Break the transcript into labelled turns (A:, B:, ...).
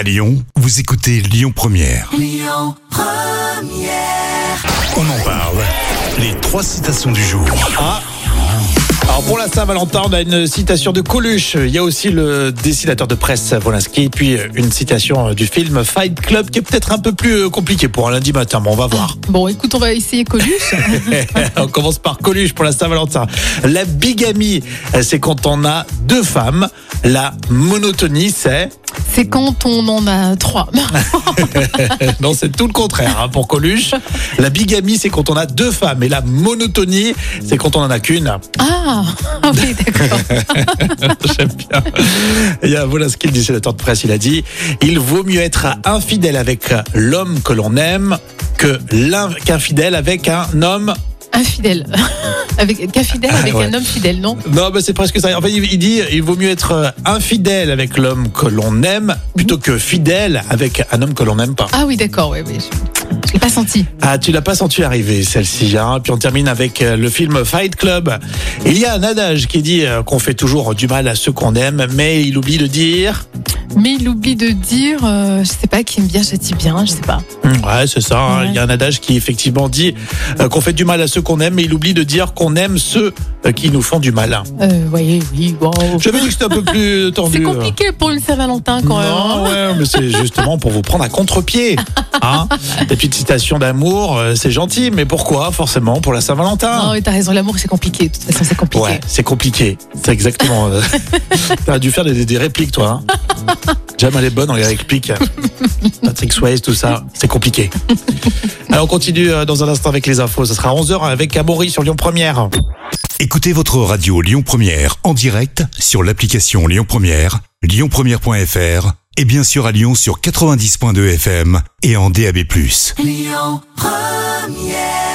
A: À Lyon, vous écoutez Lyon Première. On en parle. Les trois citations du jour.
B: Alors pour la Saint-Valentin, on a une citation de Coluche. Il y a aussi le dessinateur de presse Volinsky, puis une citation du film Fight Club qui est peut-être un peu plus compliqué pour un lundi matin, mais on va voir.
C: Bon, écoute, on va essayer Coluche.
B: on commence par Coluche pour la Saint-Valentin. La bigamie, c'est quand on a deux femmes. La monotonie, c'est
C: C'est quand on en a trois.
B: non, c'est tout le contraire hein, pour Coluche. La bigamie, c'est quand on a deux femmes, et la monotonie, c'est quand on en a qu'une.
C: Ah, oui, d'accord.
B: J'aime bien. Il y a Volinsky, le dessinateur de presse, il a dit il vaut mieux être infidèle avec l'homme que l'on aime que l'in- qu'infidèle avec un homme.
C: Infidèle. Avec, qu'infidèle
B: Ah,
C: avec
B: ouais.
C: un homme fidèle, non
B: Non, mais c'est presque ça. En fait, il dit il vaut mieux être euh, infidèle avec l'homme que l'on aime plutôt que fidèle avec un homme que l'on n'aime pas.
C: Ah oui, d'accord, oui, oui. Je, je l'ai pas senti.
B: Ah, tu l'as pas senti arriver celle-ci. Hein. Puis on termine avec euh, le film Fight Club. Il y a un adage qui dit euh, qu'on fait toujours du mal à ceux qu'on aime, mais il oublie de dire.
C: Mais il oublie de dire, euh, je sais pas, qui aime bien châtie bien, je sais pas.
B: Ouais, c'est ça. hein.
C: Ouais.
B: Il y a un adage qui effectivement dit euh, qu'on fait du mal à ceux qu'on aime, mais il oublie de dire qu'on aime ceux euh, qui nous font du mal.
C: Euh, voyez, oui, wow.
B: J'avais dit que c'était un peu plus tordu.
C: C'est compliqué pour une Saint-Valentin quand même.
B: Non,
C: hein.
B: ouais, mais c'est justement pour vous prendre à contre-pied. Hein Les petites citations d'amour, c'est gentil, mais pourquoi forcément pour la Saint-Valentin?
C: Non, mais t'as raison, l'amour c'est compliqué. De toute façon, c'est compliqué.
B: Ouais, c'est compliqué. C'est exactement. T'as dû faire des, des répliques, toi. Hein Jam, elle est bonne dans les répliques. Patrick Swayze, tout ça, c'est compliqué. Alors, on continue euh, dans un instant avec les infos. Ce sera 11h avec Amaury sur Lyon Première.
A: Écoutez votre radio Lyon Première en direct sur l'application Lyon Première, lyonpremière.fr et bien sûr à Lyon sur 90.2 FM et en DAB+.
D: Lyon Première